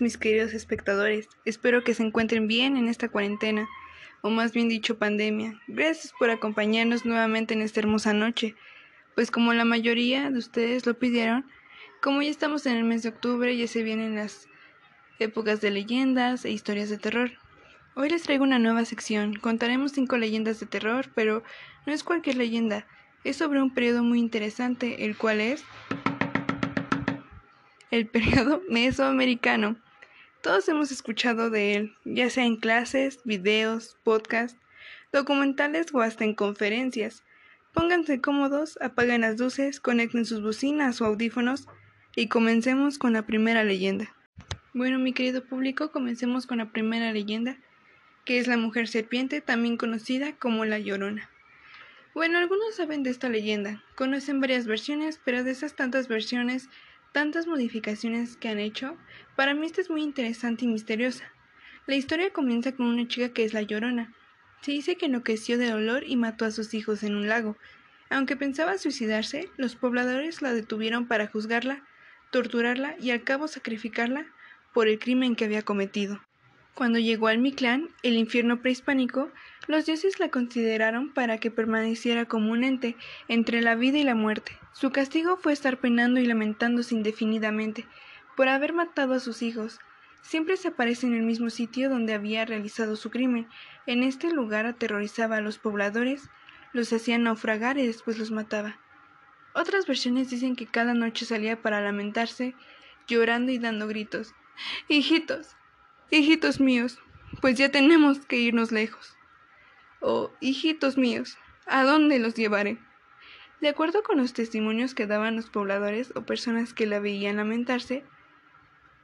Mis queridos espectadores. Espero que se encuentren bien en esta cuarentena, o más bien dicho pandemia. Gracias por acompañarnos nuevamente en esta hermosa noche, pues como la mayoría de ustedes lo pidieron, como ya estamos en el mes de octubre, ya se vienen las épocas de leyendas e historias de terror. Hoy les traigo una nueva sección. Contaremos cinco leyendas de terror, pero no es cualquier leyenda. Es sobre un periodo muy interesante, el cual es el periodo mesoamericano. Todos hemos escuchado de él, ya sea en clases, videos, podcasts, documentales o hasta en conferencias. Pónganse cómodos, apaguen las luces, conecten sus bocinas o audífonos y comencemos con la primera leyenda. Bueno, mi querido público, comencemos con la primera leyenda, que es la mujer serpiente, también conocida como la Llorona. Bueno, algunos saben de esta leyenda, conocen varias versiones, pero de esas tantas versiones tantas modificaciones que han hecho, para mí esta es muy interesante y misteriosa. La historia comienza con una chica que es la Llorona. Se dice que enloqueció de dolor y mató a sus hijos en un lago. Aunque pensaba suicidarse, los pobladores la detuvieron para juzgarla, torturarla y al cabo sacrificarla por el crimen que había cometido. Cuando llegó al Mictlán, el infierno prehispánico, los dioses la consideraron para que permaneciera como un ente entre la vida y la muerte. Su castigo fue estar penando y lamentándose indefinidamente por haber matado a sus hijos. Siempre se aparece en el mismo sitio donde había realizado su crimen. En este lugar aterrorizaba a los pobladores, los hacía naufragar y después los mataba. Otras versiones dicen que cada noche salía para lamentarse, llorando y dando gritos. Hijitos, hijitos míos, pues ya tenemos que irnos lejos. Oh, hijitos míos, ¿a dónde los llevaré? De acuerdo con los testimonios que daban los pobladores o personas que la veían lamentarse,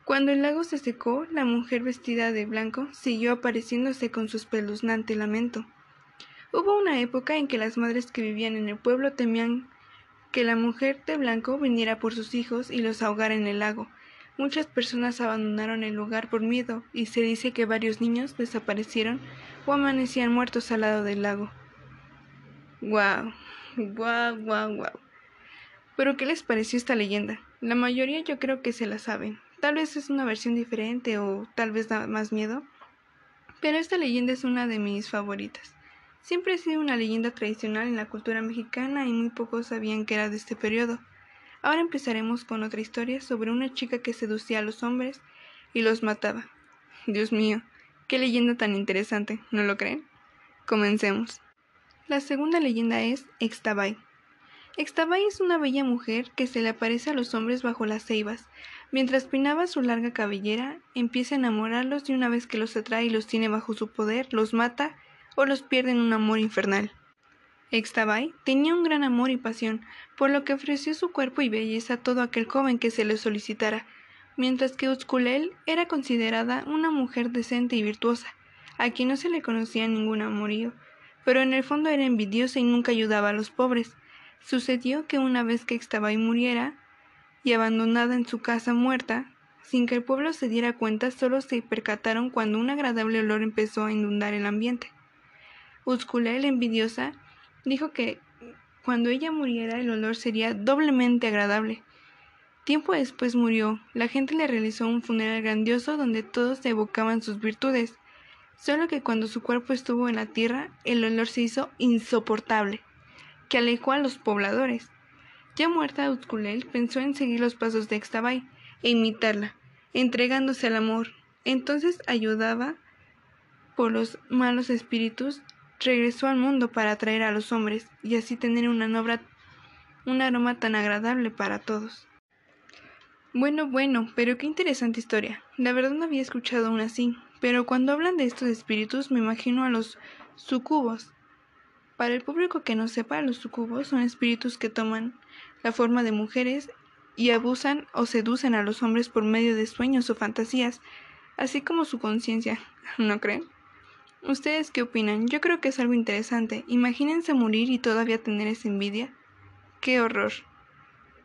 cuando el lago se secó, la mujer vestida de blanco siguió apareciéndose con su espeluznante lamento. Hubo una época en que las madres que vivían en el pueblo temían que la mujer de blanco viniera por sus hijos y los ahogara en el lago. Muchas personas abandonaron el lugar por miedo y se dice que varios niños desaparecieron o amanecían muertos al lado del lago. ¡Guau! Guau, guau, guau. Pero ¿qué les pareció esta leyenda? La mayoría yo creo que se la saben. Tal vez es una versión diferente o tal vez da más miedo. Pero esta leyenda es una de mis favoritas. Siempre ha sido una leyenda tradicional en la cultura mexicana y muy pocos sabían que era de este periodo. Ahora empezaremos con otra historia sobre una chica que seducía a los hombres y los mataba. Dios mío, qué leyenda tan interesante, ¿no lo creen? Comencemos. La segunda leyenda es Extabay. Extabay es una bella mujer que se le aparece a los hombres bajo las ceibas. Mientras peinaba su larga cabellera, empieza a enamorarlos y una vez que los atrae y los tiene bajo su poder, los mata o los pierde en un amor infernal. Extabay tenía un gran amor y pasión, por lo que ofreció su cuerpo y belleza a todo aquel joven que se le solicitara, mientras que Uzculel era considerada una mujer decente y virtuosa, a quien no se le conocía ningún amorío, pero en el fondo era envidiosa y nunca ayudaba a los pobres. Sucedió que una vez que Extabay muriera, y abandonada en su casa muerta, sin que el pueblo se diera cuenta, solo se percataron cuando un agradable olor empezó a inundar el ambiente. Uzculel, envidiosa, dijo que cuando ella muriera el olor sería doblemente agradable. Tiempo después murió. La gente le realizó un funeral grandioso donde todos evocaban sus virtudes solo que cuando su cuerpo estuvo en la tierra, el olor se hizo insoportable, que alejó a los pobladores. Ya muerta Uzculel pensó en seguir los pasos de Extabay e imitarla, entregándose al amor. Entonces ayudaba por los malos espíritus, regresó al mundo para atraer a los hombres y así tener una nobra, un aroma tan agradable para todos. Bueno, bueno, pero qué interesante historia. La verdad no había escuchado una así. Pero cuando hablan de estos espíritus me imagino a los sucubos. Para el público que no sepa, los sucubos son espíritus que toman la forma de mujeres y abusan o seducen a los hombres por medio de sueños o fantasías, así como su conciencia, ¿no creen? ¿Ustedes qué opinan? Yo creo que es algo interesante. Imagínense morir y todavía tener esa envidia. ¡Qué horror!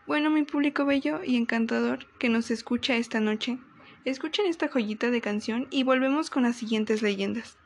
Bueno, mi público bello y encantador que nos escucha esta noche, Escuchen esta joyita de canción y volvemos con las siguientes leyendas.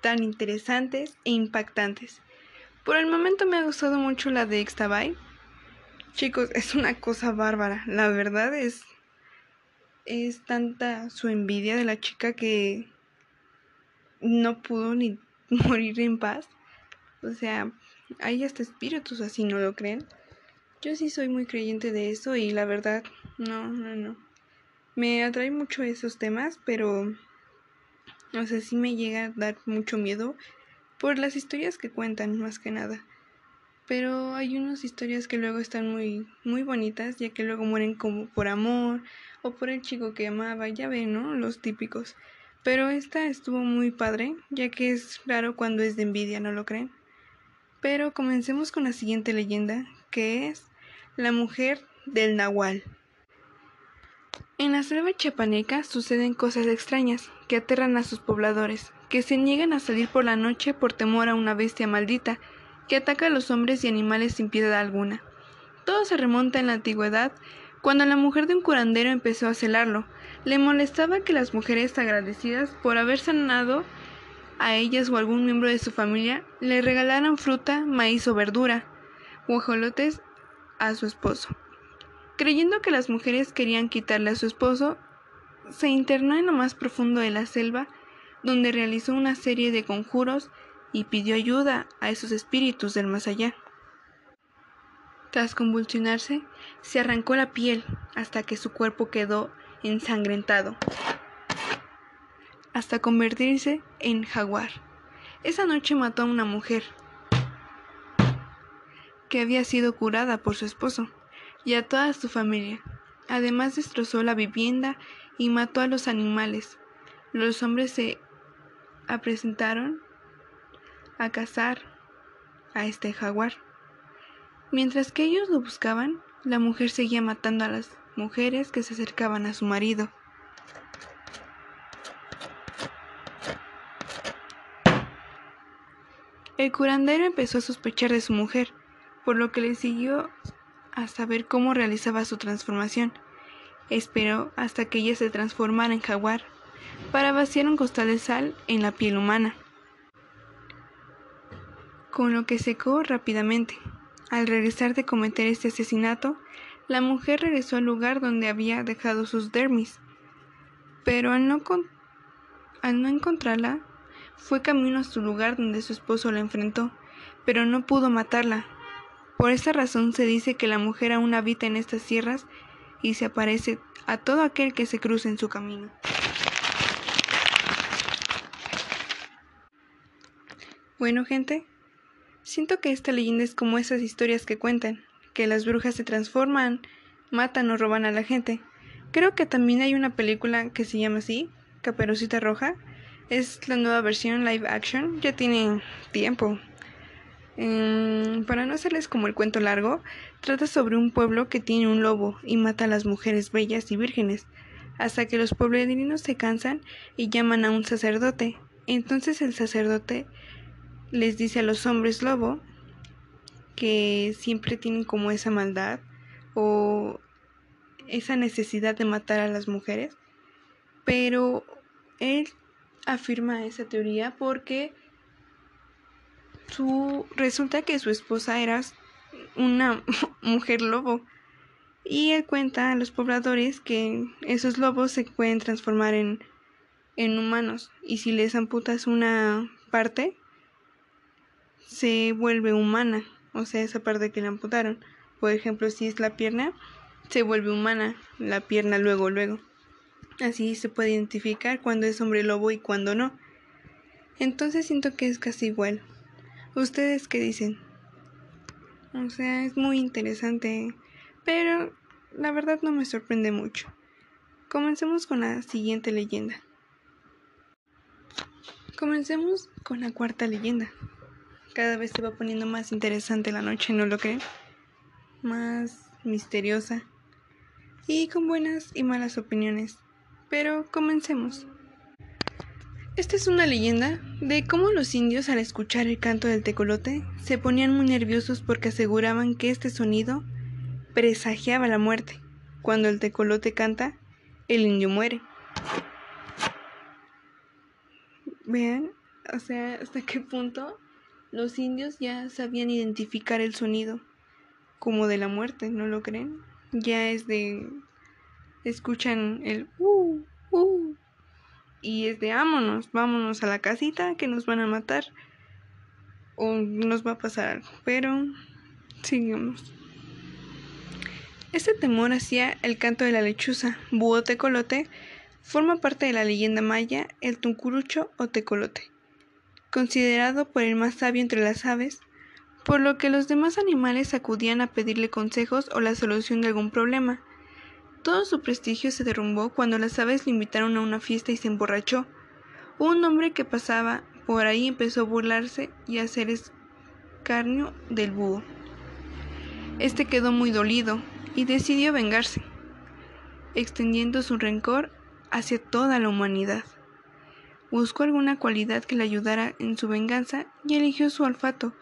Tan interesantes e impactantes. Por el momento me ha gustado mucho la de Ixtabay. Chicos, es una cosa bárbara. La verdad es. Es tanta su envidia de la chica que no pudo ni morir en paz. O sea, hay hasta espíritus así, ¿no lo creen? Yo sí soy muy creyente de eso y la verdad, no, no, no. Me atrae mucho esos temas, pero o sea, sí me llega a dar mucho miedo por las historias que cuentan, más que nada. Pero hay unas historias que luego están muy, muy bonitas, ya que luego mueren como por amor o por el chico que amaba, ya ven, ¿no? Los típicos. Pero esta estuvo muy padre, ya que es raro cuando es de envidia, ¿no lo creen? Pero comencemos con la siguiente leyenda, que es la mujer del Nahual. En la selva chapaneca suceden cosas extrañas que aterran a sus pobladores, que se niegan a salir por la noche por temor a una bestia maldita que ataca a los hombres y animales sin piedad alguna. Todo se remonta en la antigüedad, cuando la mujer de un curandero empezó a celarlo. Le molestaba que las mujeres agradecidas por haber sanado a ellas o algún miembro de su familia le regalaran fruta, maíz o verdura, guajolotes a su esposo. Creyendo que las mujeres querían quitarle a su esposo, se internó en lo más profundo de la selva, donde realizó una serie de conjuros y pidió ayuda a esos espíritus del más allá. Tras convulsionarse, se arrancó la piel hasta que su cuerpo quedó ensangrentado, hasta convertirse en jaguar. Esa noche mató a una mujer que había sido curada por su esposo y a toda su familia. Además destrozó la vivienda y mató a los animales. Los hombres se presentaron a cazar a este jaguar. Mientras que ellos lo buscaban, la mujer seguía matando a las mujeres que se acercaban a su marido. El curandero empezó a sospechar de su mujer, por lo que le siguió a saber cómo realizaba su transformación. Esperó hasta que ella se transformara en jaguar, para vaciar un costal de sal en la piel humana, con lo que secó rápidamente. Al regresar de cometer este asesinato, la mujer regresó al lugar donde había dejado sus dermis, pero al no, al no encontrarla, fue camino a su lugar donde su esposo la enfrentó, pero no pudo matarla, por esta razón se dice que la mujer aún habita en estas sierras y se aparece a todo aquel que se cruce en su camino. Bueno, gente, siento que esta leyenda es como esas historias que cuentan, que las brujas se transforman, matan o roban a la gente. Creo que también hay una película que se llama así, Caperucita Roja. Es la nueva versión live action, ya tiene tiempo, Em, para no hacerles como el cuento largo, trata sobre un pueblo que tiene un lobo y mata a las mujeres bellas y vírgenes, hasta que los pueblerinos se cansan y llaman a un sacerdote. Entonces el sacerdote les dice a los hombres lobo que siempre tienen como esa maldad o esa necesidad de matar a las mujeres, pero él afirma esa teoría porque su, resulta que su esposa era una mujer lobo. Y él cuenta a los pobladores que esos lobos se pueden transformar en, en humanos. Y si les amputas una parte, se vuelve humana. O sea, esa parte que le amputaron. Por ejemplo, si es la pierna, se vuelve humana. La pierna luego, luego. Así se puede identificar cuando es hombre lobo y cuando no. Entonces siento que es casi igual. ¿Ustedes qué dicen? O sea, es muy interesante, pero la verdad no me sorprende mucho. Comencemos con la siguiente leyenda. Comencemos con la cuarta leyenda. Cada vez se va poniendo más interesante la noche, ¿no lo creen? Más misteriosa. Y con buenas y malas opiniones. Pero comencemos. Esta es una leyenda de cómo los indios al escuchar el canto del tecolote se ponían muy nerviosos porque aseguraban que este sonido presagiaba la muerte. Cuando el tecolote canta, el indio muere. Vean, o sea, hasta qué punto los indios ya sabían identificar el sonido como de la muerte, ¿no lo creen? Ya es de escuchan el uh, uh y es de vámonos, vámonos a la casita que nos van a matar o nos va a pasar algo, pero sigamos. Este temor hacia el canto de la lechuza, búho tecolote, forma parte de la leyenda maya el tuncurucho o tecolote, considerado por el más sabio entre las aves, por lo que los demás animales acudían a pedirle consejos o la solución de algún problema. Todo su prestigio se derrumbó cuando las aves le invitaron a una fiesta y se emborrachó. Un hombre que pasaba por ahí empezó a burlarse y a hacer escarnio del búho. Este quedó muy dolido y decidió vengarse, extendiendo su rencor hacia toda la humanidad. Buscó alguna cualidad que le ayudara en su venganza y eligió su olfato.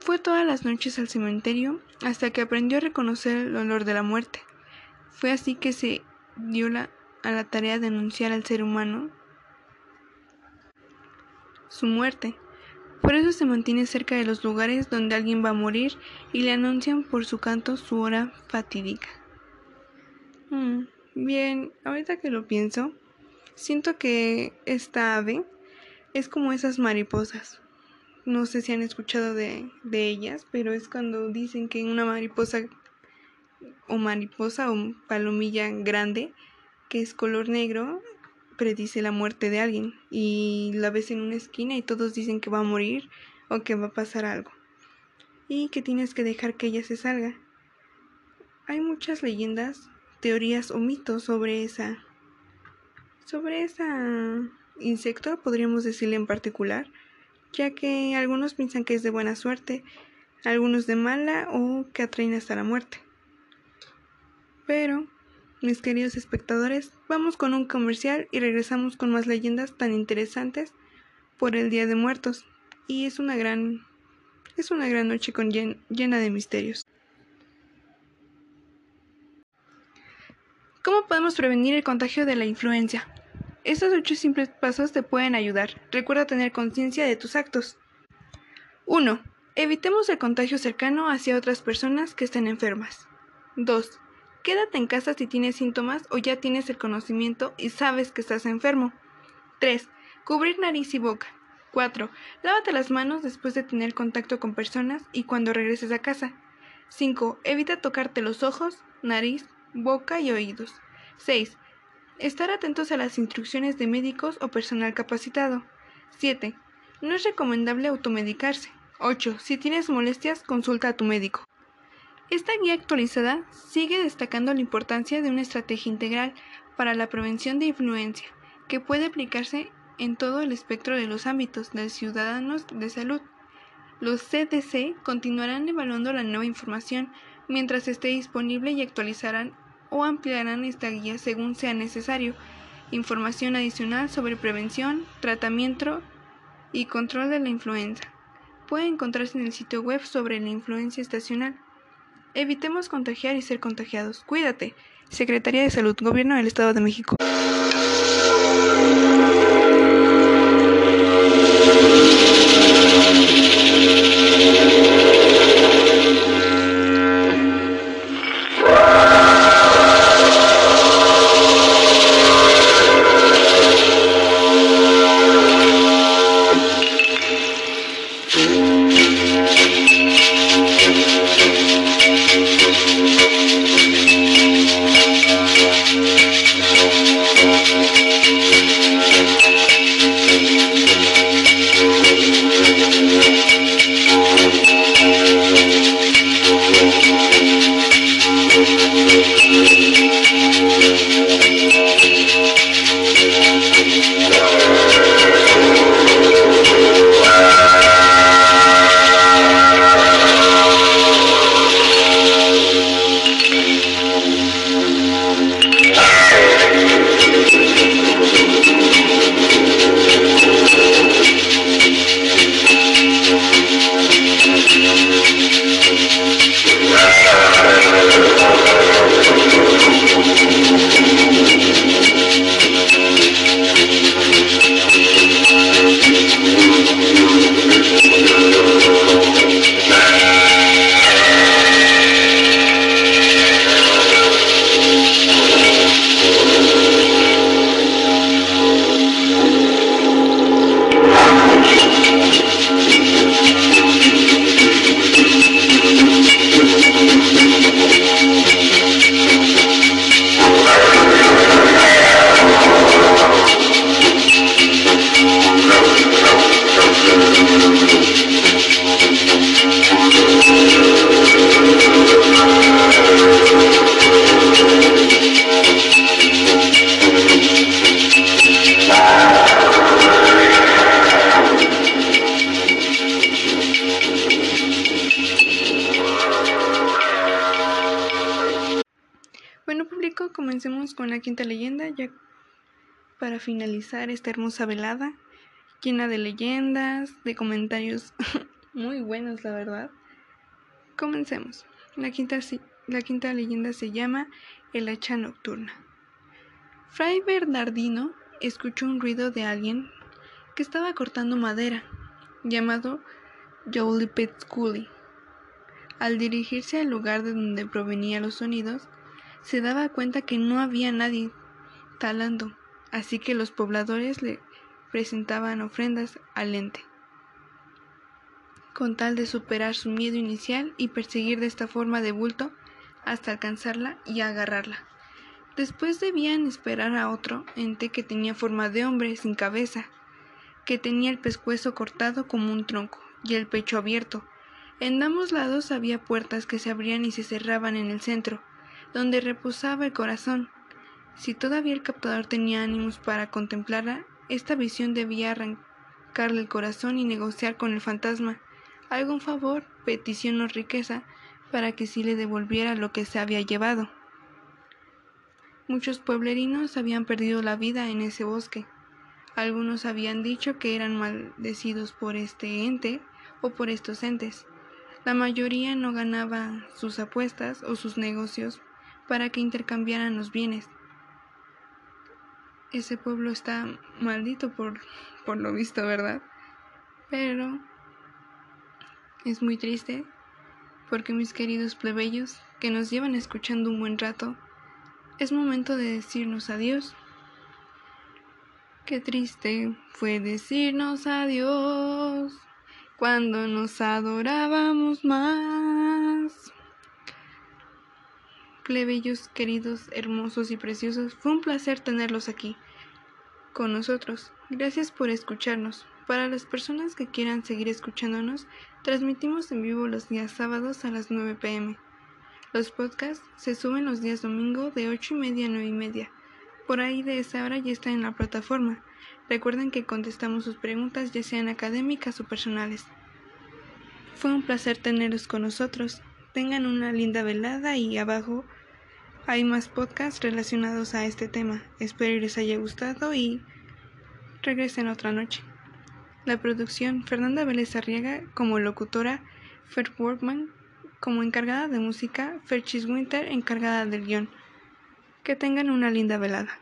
Fue todas las noches al cementerio hasta que aprendió a reconocer el olor de la muerte. Fue así que se dio a la tarea de anunciar al ser humano su muerte. Por eso se mantiene cerca de los lugares donde alguien va a morir y le anuncian por su canto su hora fatídica. Mm, bien, ahorita que lo pienso, siento que esta ave es como esas mariposas. No sé si han escuchado de, de ellas, pero es cuando dicen que una mariposa o mariposa o palomilla grande que es color negro predice la muerte de alguien y la ves en una esquina y todos dicen que va a morir o que va a pasar algo y que tienes que dejar que ella se salga. Hay muchas leyendas, teorías o mitos sobre esa sobre esa insecto, podríamos decirle en particular, ya que algunos piensan que es de buena suerte, algunos de mala o que atraen hasta la muerte. Pero mis queridos espectadores, vamos con un comercial y regresamos con más leyendas tan interesantes por el Día de Muertos. Y es una gran es una gran noche con llena de misterios. ¿Cómo podemos prevenir el contagio de la influencia? Estos ocho simples pasos te pueden ayudar. Recuerda tener conciencia de tus actos. 1. Evitemos el contagio cercano hacia otras personas que estén enfermas. 2. Quédate en casa si tienes síntomas o ya tienes el conocimiento y sabes que estás enfermo. 3. Cubrir nariz y boca. 4. Lávate las manos después de tener contacto con personas y cuando regreses a casa. 5. Evita tocarte los ojos, nariz, boca y oídos. 6. Estar atentos a las instrucciones de médicos o personal capacitado. 7. No es recomendable automedicarse. 8. Si tienes molestias, consulta a tu médico. Esta guía actualizada sigue destacando la importancia de una estrategia integral para la prevención de influencia, que puede aplicarse en todo el espectro de los ámbitos de ciudadanos de salud. Los CDC continuarán evaluando la nueva información mientras esté disponible y actualizarán o ampliarán esta guía según sea necesario. Información adicional sobre prevención, tratamiento y control de la influenza. Puede encontrarse en el sitio web sobre la influencia estacional. Evitemos contagiar y ser contagiados. Cuídate. Secretaría de Salud, Gobierno del Estado de México. México, comencemos con la quinta leyenda, ya para finalizar esta hermosa velada, llena de leyendas, de comentarios muy buenos, la verdad. Comencemos. La quinta, la quinta leyenda se llama El hacha nocturna. Fray Bernardino escuchó un ruido de alguien que estaba cortando madera, llamado Jolipetsculi. Al dirigirse al lugar de donde provenían los sonidos, se daba cuenta que no había nadie talando, así que los pobladores le presentaban ofrendas al ente, con tal de superar su miedo inicial y perseguir de esta forma de bulto hasta alcanzarla y agarrarla. Después debían esperar a otro ente que tenía forma de hombre sin cabeza, que tenía el pescuezo cortado como un tronco y el pecho abierto. En ambos lados había puertas que se abrían y se cerraban en el centro, donde reposaba el corazón. Si todavía el captador tenía ánimos para contemplarla, esta visión debía arrancarle el corazón y negociar con el fantasma algún favor, petición o riqueza para que sí le devolviera lo que se había llevado. Muchos pueblerinos habían perdido la vida en ese bosque. Algunos habían dicho que eran maldecidos por este ente o por estos entes. La mayoría no ganaba sus apuestas o sus negocios para que intercambiaran los bienes. Ese pueblo está maldito por, por lo visto, ¿verdad? Pero es muy triste porque mis queridos plebeyos que nos llevan escuchando un buen rato, es momento de decirnos adiós. Qué triste fue decirnos adiós cuando nos adorábamos más. Plebeyos queridos, hermosos y preciosos, fue un placer tenerlos aquí con nosotros. Gracias por escucharnos. Para las personas que quieran seguir escuchándonos, transmitimos en vivo los días sábados a las 9 pm. Los podcasts se suben los días domingo de 8 y media a 9 y media. Por ahí de esa hora ya está en la plataforma. Recuerden que contestamos sus preguntas ya sean académicas o personales. Fue un placer tenerlos con nosotros. Tengan una linda velada y abajo hay más podcasts relacionados a este tema. Espero les haya gustado y regresen otra noche. La producción Fernanda Vélez Arriaga como locutora, Fer Workman como encargada de música, Ferchis Winter encargada del guion. Que tengan una linda velada.